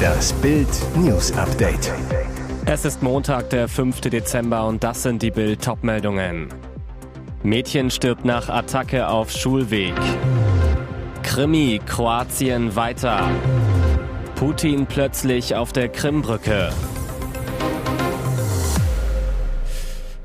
Das Bild News Update. Es ist Montag, der 5. Dezember und das sind die Bild Topmeldungen. Mädchen stirbt nach Attacke auf Schulweg. Krimi, Kroatien weiter. Putin plötzlich auf der Krimbrücke.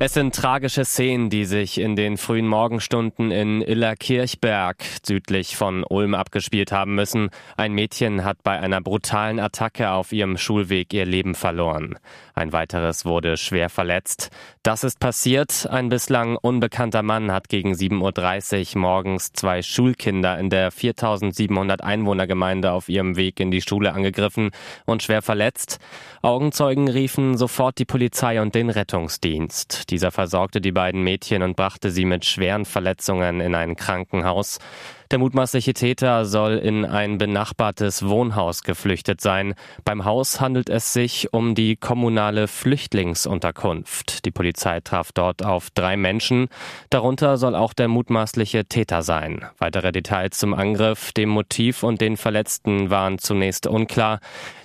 Es sind tragische Szenen, die sich in den frühen Morgenstunden in Illerkirchberg südlich von Ulm abgespielt haben müssen. Ein Mädchen hat bei einer brutalen Attacke auf ihrem Schulweg ihr Leben verloren. Ein weiteres wurde schwer verletzt. Das ist passiert. Ein bislang unbekannter Mann hat gegen 7.30 Uhr morgens zwei Schulkinder in der 4700 Einwohnergemeinde auf ihrem Weg in die Schule angegriffen und schwer verletzt. Augenzeugen riefen sofort die Polizei und den Rettungsdienst. Dieser versorgte die beiden Mädchen und brachte sie mit schweren Verletzungen in ein Krankenhaus. Der mutmaßliche Täter soll in ein benachbartes Wohnhaus geflüchtet sein. Beim Haus handelt es sich um die kommunale Flüchtlingsunterkunft. Die Polizei traf dort auf drei Menschen. Darunter soll auch der mutmaßliche Täter sein. Weitere Details zum Angriff, dem Motiv und den Verletzten waren zunächst unklar.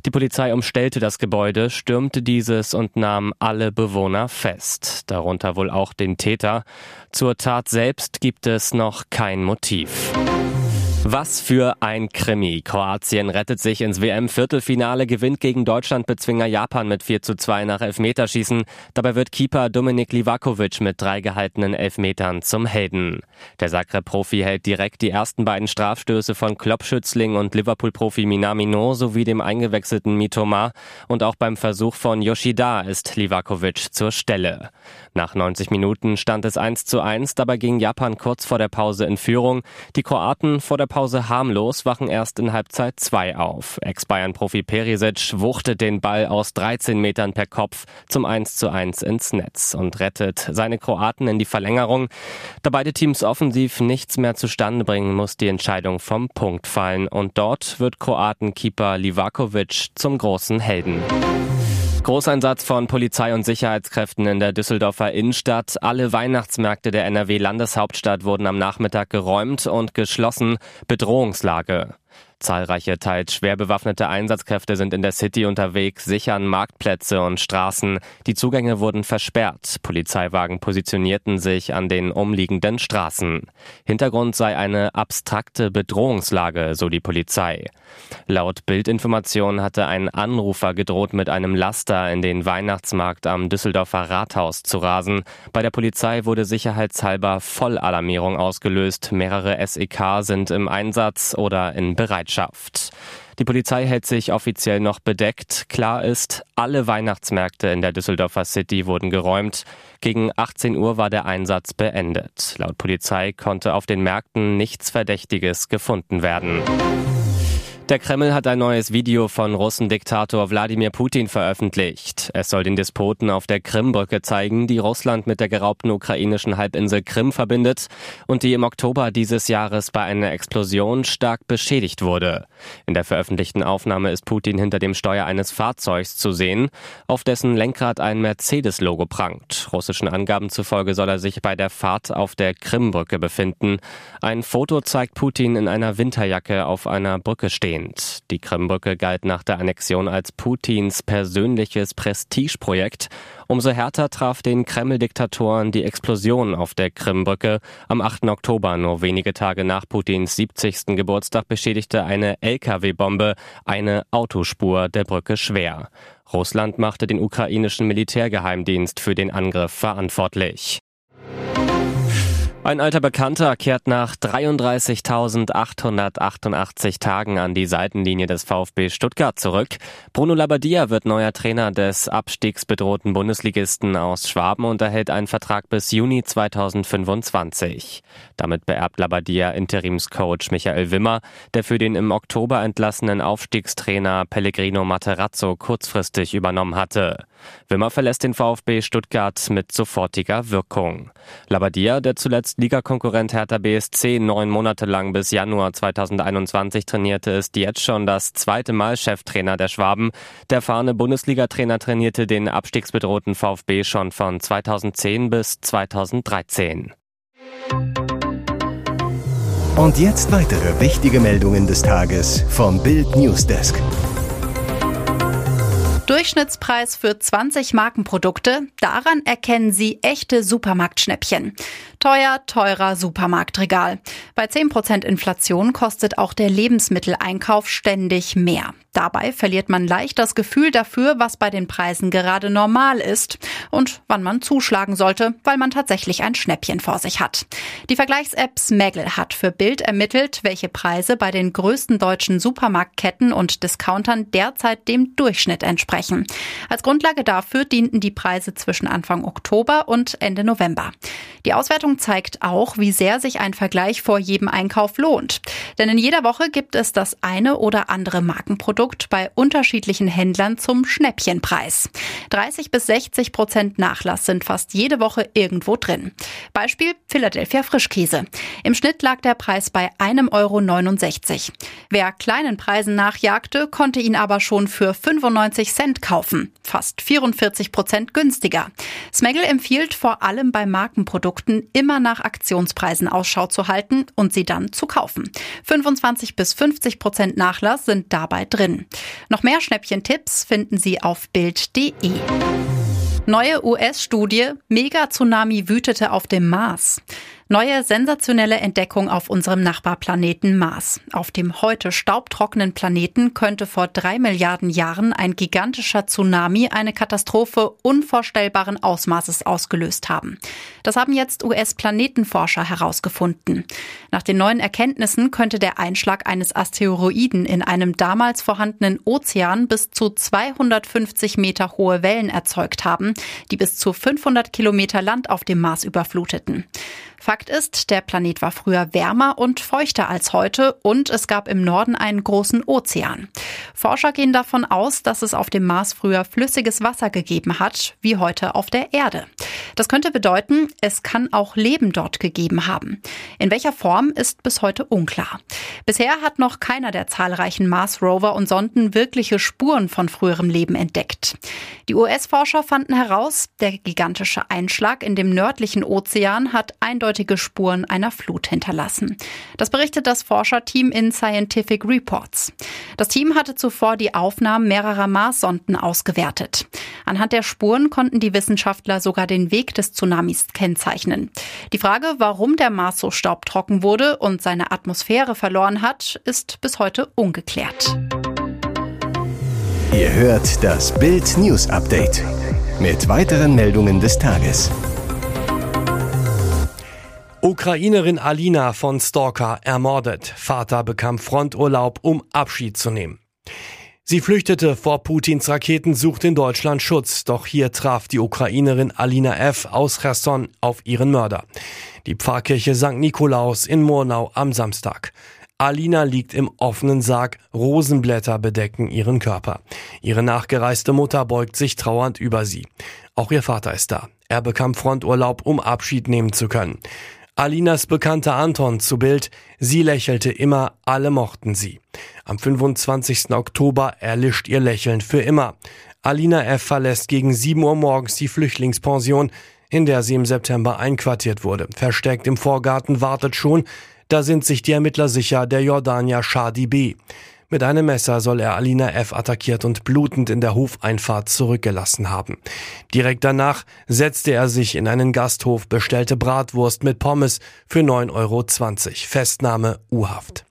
Die Polizei umstellte das Gebäude, stürmte dieses und nahm alle Bewohner fest. Darunter wohl auch den Täter. Zur Tat selbst gibt es noch kein Motiv. Was für ein Krimi. Kroatien rettet sich ins WM-Viertelfinale, gewinnt gegen Deutschland-Bezwinger Japan mit 4 zu 2 nach Elfmeterschießen. Dabei wird Keeper Dominik Livakovic mit drei gehaltenen Elfmetern zum Helden. Der Zagreb-Profi hält direkt die ersten beiden Strafstöße von Klopp-Schützling und Liverpool-Profi Minamino sowie dem eingewechselten Mitoma. Und auch beim Versuch von Yoshida ist Livakovic zur Stelle. Nach 90 Minuten stand es 1 zu 1, dabei ging Japan kurz vor der Pause in Führung. Die Kroaten vor der Pause harmlos, wachen erst in Halbzeit 2 auf. Ex-Bayern-Profi Perisic wuchtet den Ball aus 13 Metern per Kopf zum 1 zu 1 ins Netz und rettet seine Kroaten in die Verlängerung. Da beide Teams offensiv nichts mehr zustande bringen, muss die Entscheidung vom Punkt fallen und dort wird Kroatenkeeper Livakovic zum großen Helden. Großeinsatz von Polizei und Sicherheitskräften in der Düsseldorfer Innenstadt. Alle Weihnachtsmärkte der NRW-Landeshauptstadt wurden am Nachmittag geräumt und geschlossen. Bedrohungslage. Zahlreiche, teils schwer bewaffnete Einsatzkräfte sind in der City unterwegs, sichern Marktplätze und Straßen. Die Zugänge wurden versperrt. Polizeiwagen positionierten sich an den umliegenden Straßen. Hintergrund sei eine abstrakte Bedrohungslage, so die Polizei. Laut Bildinformation hatte ein Anrufer gedroht, mit einem Laster in den Weihnachtsmarkt am Düsseldorfer Rathaus zu rasen. Bei der Polizei wurde sicherheitshalber Vollalarmierung ausgelöst. Mehrere SEK sind im Einsatz oder in Bereitschaft. Die Polizei hält sich offiziell noch bedeckt. Klar ist, alle Weihnachtsmärkte in der Düsseldorfer City wurden geräumt. Gegen 18 Uhr war der Einsatz beendet. Laut Polizei konnte auf den Märkten nichts Verdächtiges gefunden werden. Der Kreml hat ein neues Video von Russen-Diktator Wladimir Putin veröffentlicht. Es soll den Despoten auf der Krimbrücke zeigen, die Russland mit der geraubten ukrainischen Halbinsel Krim verbindet und die im Oktober dieses Jahres bei einer Explosion stark beschädigt wurde. In der veröffentlichten Aufnahme ist Putin hinter dem Steuer eines Fahrzeugs zu sehen, auf dessen Lenkrad ein Mercedes-Logo prangt. Russischen Angaben zufolge soll er sich bei der Fahrt auf der Krimbrücke befinden. Ein Foto zeigt Putin in einer Winterjacke auf einer Brücke stehen abgelehnt. Die Krimbrücke galt nach der Annexion als Putins persönliches Prestigeprojekt. Umso härter traf den Kreml-Diktatoren die Explosion auf der Krimbrücke. Am 8. Oktober, nur wenige Tage nach Putins 70. Geburtstag, beschädigte eine Lkw-Bombe eine Autospur der Brücke schwer. Russland machte den ukrainischen Militärgeheimdienst für den Angriff verantwortlich. Ein alter Bekannter kehrt nach 33.888 Tagen an die Seitenlinie des VfB Stuttgart zurück. Bruno Labbadia wird neuer Trainer des abstiegsbedrohten Bundesligisten aus Schwaben und erhält einen Vertrag bis Juni 2025. Damit beerbt Labbadia Interimscoach Michael Wimmer, der für den im Oktober entlassenen Aufstiegstrainer Pellegrino Materazzo kurzfristig übernommen hatte. Wimmer verlässt den VfB Stuttgart mit sofortiger Wirkung. Labbadia, der zuletzt zuletzt Ligakonkurrent Hertha BSC neun Monate lang bis Januar 2021 trainierte, ist jetzt schon das zweite Mal Cheftrainer der Schwaben. Der erfahrene Bundesliga-Trainer trainierte den abstiegsbedrohten VfB schon von 2010 bis 2013. Und jetzt weitere wichtige Meldungen des Tages vom Bild Newsdesk. Durchschnittspreis für 20 Markenprodukte, daran erkennen Sie echte Supermarktschnäppchen. Teuer, teurer Supermarktregal. Bei 10% Inflation kostet auch der Lebensmitteleinkauf ständig mehr. Dabei verliert man leicht das Gefühl dafür, was bei den Preisen gerade normal ist und wann man zuschlagen sollte, weil man tatsächlich ein Schnäppchen vor sich hat. Die Vergleichs-App Smaggle hat für Bild ermittelt, welche Preise bei den größten deutschen Supermarktketten und Discountern derzeit dem Durchschnitt entsprechen. Als Grundlage dafür dienten die Preise zwischen Anfang Oktober und Ende November. Die Auswertung zeigt auch, wie sehr sich ein Vergleich vor jedem Einkauf lohnt. Denn in jeder Woche gibt es das eine oder andere Markenprodukt Produkt bei unterschiedlichen Händlern zum Schnäppchenpreis. 30 bis 60 Prozent Nachlass sind fast jede Woche irgendwo drin. Beispiel Philadelphia Frischkäse. Im Schnitt lag der Preis bei 1,69 Euro. Wer kleinen Preisen nachjagte, konnte ihn aber schon für 95 Cent kaufen. Fast 44 Prozent günstiger. Smegel empfiehlt vor allem bei Markenprodukten immer nach Aktionspreisen Ausschau zu halten und sie dann zu kaufen. 25 bis 50 Prozent Nachlass sind dabei drin drin. Noch mehr Schnäppchentipps finden Sie auf Bild.de. Neue US-Studie, Mega-Tsunami wütete auf dem Mars. Neue sensationelle Entdeckung auf unserem Nachbarplaneten Mars. Auf dem heute staubtrockenen Planeten könnte vor drei Milliarden Jahren ein gigantischer Tsunami eine Katastrophe unvorstellbaren Ausmaßes ausgelöst haben. Das haben jetzt US-Planetenforscher herausgefunden. Nach den neuen Erkenntnissen könnte der Einschlag eines Asteroiden in einem damals vorhandenen Ozean bis zu 250 Meter hohe Wellen erzeugt haben, die bis zu 500 Kilometer Land auf dem Mars überfluteten. Fakt ist, der Planet war früher wärmer und feuchter als heute und es gab im Norden einen großen Ozean. Forscher gehen davon aus, dass es auf dem Mars früher flüssiges Wasser gegeben hat, wie heute auf der Erde. Das könnte bedeuten, es kann auch Leben dort gegeben haben. In welcher Form ist bis heute unklar. Bisher hat noch keiner der zahlreichen Mars-Rover und Sonden wirkliche Spuren von früherem Leben entdeckt. Die US-Forscher fanden heraus, der gigantische Einschlag in dem nördlichen Ozean hat eindeutig eindeutige Spuren einer Flut hinterlassen. Das berichtet das Forscherteam in Scientific Reports. Das Team hatte zuvor die Aufnahmen mehrerer Marssonden ausgewertet. Anhand der Spuren konnten die Wissenschaftler sogar den Weg des Tsunamis kennzeichnen. Die Frage, warum der Mars so staubtrocken wurde und seine Atmosphäre verloren hat, ist bis heute ungeklärt. Ihr hört das Bild News Update mit weiteren Meldungen des Tages. Ukrainerin Alina von Stalker ermordet. Vater bekam Fronturlaub, um Abschied zu nehmen. Sie flüchtete vor Putins Raketen, sucht in Deutschland Schutz. Doch hier traf die Ukrainerin Alina F. aus Cherson auf ihren Mörder. Die Pfarrkirche St. Nikolaus in Murnau am Samstag. Alina liegt im offenen Sarg, Rosenblätter bedecken ihren Körper. Ihre nachgereiste Mutter beugt sich trauernd über sie. Auch ihr Vater ist da. Er bekam Fronturlaub, um Abschied nehmen zu können. Alinas Bekannter Anton zu Bild, sie lächelte immer, alle mochten sie. Am 25. Oktober erlischt ihr Lächeln für immer. Alina F. verlässt gegen 7 Uhr morgens die Flüchtlingspension, in der sie im September einquartiert wurde. Versteckt im Vorgarten wartet schon, da sind sich die Ermittler sicher, der Jordanier Shadi B. Mit einem Messer soll er Alina F. attackiert und blutend in der Hofeinfahrt zurückgelassen haben. Direkt danach setzte er sich in einen Gasthof, bestellte Bratwurst mit Pommes für 9,20 Euro. Festnahme U-Haft.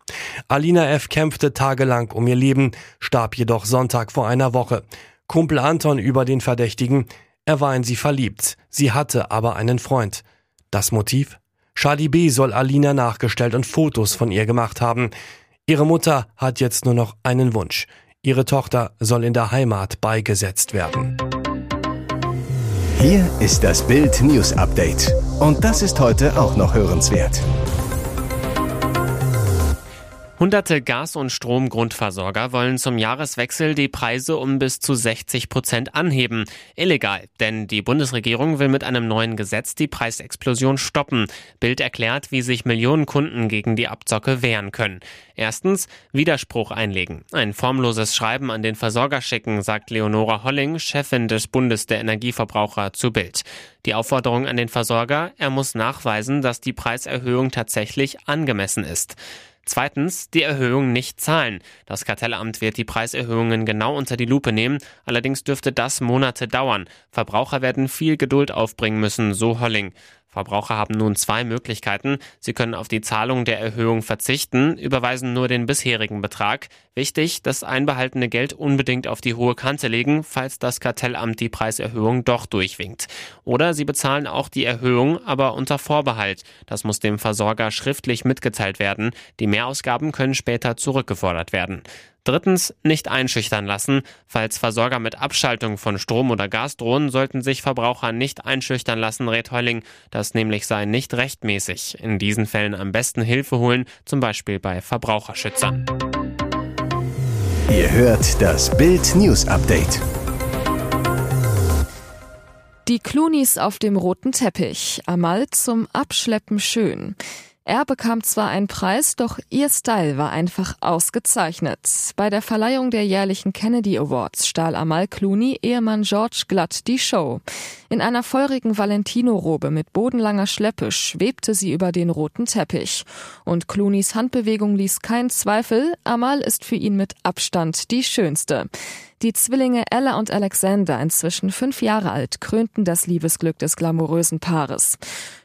Alina F. kämpfte tagelang um ihr Leben, starb jedoch Sonntag vor einer Woche. Kumpel Anton über den Verdächtigen, er war in sie verliebt, sie hatte aber einen Freund. Das Motiv? Charlie B. soll Alina nachgestellt und Fotos von ihr gemacht haben. Ihre Mutter hat jetzt nur noch einen Wunsch. Ihre Tochter soll in der Heimat beigesetzt werden. Hier ist das Bild News Update. Und das ist heute auch noch hörenswert. Hunderte Gas- und Stromgrundversorger wollen zum Jahreswechsel die Preise um bis zu 60 Prozent anheben. Illegal, denn die Bundesregierung will mit einem neuen Gesetz die Preisexplosion stoppen. Bild erklärt, wie sich Millionen Kunden gegen die Abzocke wehren können. Erstens, Widerspruch einlegen. Ein formloses Schreiben an den Versorger schicken, sagt Leonora Holling, Chefin des Bundes der Energieverbraucher zu Bild. Die Aufforderung an den Versorger, er muss nachweisen, dass die Preiserhöhung tatsächlich angemessen ist. Zweitens, die Erhöhung nicht zahlen. Das Kartellamt wird die Preiserhöhungen genau unter die Lupe nehmen, allerdings dürfte das Monate dauern. Verbraucher werden viel Geduld aufbringen müssen, so Holling. Verbraucher haben nun zwei Möglichkeiten. Sie können auf die Zahlung der Erhöhung verzichten, überweisen nur den bisherigen Betrag. Wichtig, das einbehaltene Geld unbedingt auf die hohe Kante legen, falls das Kartellamt die Preiserhöhung doch durchwinkt. Oder sie bezahlen auch die Erhöhung, aber unter Vorbehalt. Das muss dem Versorger schriftlich mitgeteilt werden. Die Mehrausgaben können später zurückgefordert werden. Drittens, nicht einschüchtern lassen. Falls Versorger mit Abschaltung von Strom oder Gas drohen, sollten sich Verbraucher nicht einschüchtern lassen, rät Heuling. Das nämlich sei nicht rechtmäßig. In diesen Fällen am besten Hilfe holen, zum Beispiel bei Verbraucherschützern. Ihr hört das Bild News Update. Die Clunis auf dem roten Teppich. Amal zum Abschleppen schön. Er bekam zwar einen Preis, doch ihr Style war einfach ausgezeichnet. Bei der Verleihung der jährlichen Kennedy Awards stahl Amal Clooney Ehemann George glatt die Show. In einer feurigen Valentino-Robe mit bodenlanger Schleppe schwebte sie über den roten Teppich. Und Clooneys Handbewegung ließ keinen Zweifel, Amal ist für ihn mit Abstand die schönste. Die Zwillinge Ella und Alexander, inzwischen fünf Jahre alt, krönten das Liebesglück des glamourösen Paares.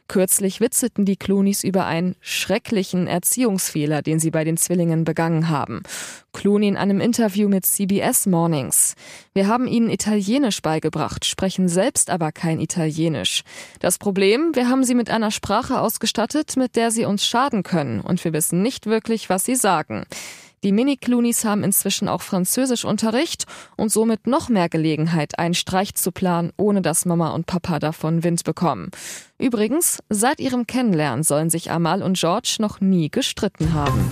Kürzlich witzelten die Clooneys über einen schrecklichen Erziehungsfehler, den sie bei den Zwillingen begangen haben. Clooney in einem Interview mit CBS Mornings. Wir haben ihnen Italienisch beigebracht, sprechen selbst aber kein Italienisch. Das Problem, wir haben sie mit einer Sprache ausgestattet, mit der sie uns schaden können, und wir wissen nicht wirklich, was sie sagen. Die Mini-Cloonies haben inzwischen auch Französischunterricht und somit noch mehr Gelegenheit, einen Streich zu planen, ohne dass Mama und Papa davon Wind bekommen. Übrigens, seit ihrem Kennenlernen sollen sich Amal und George noch nie gestritten haben.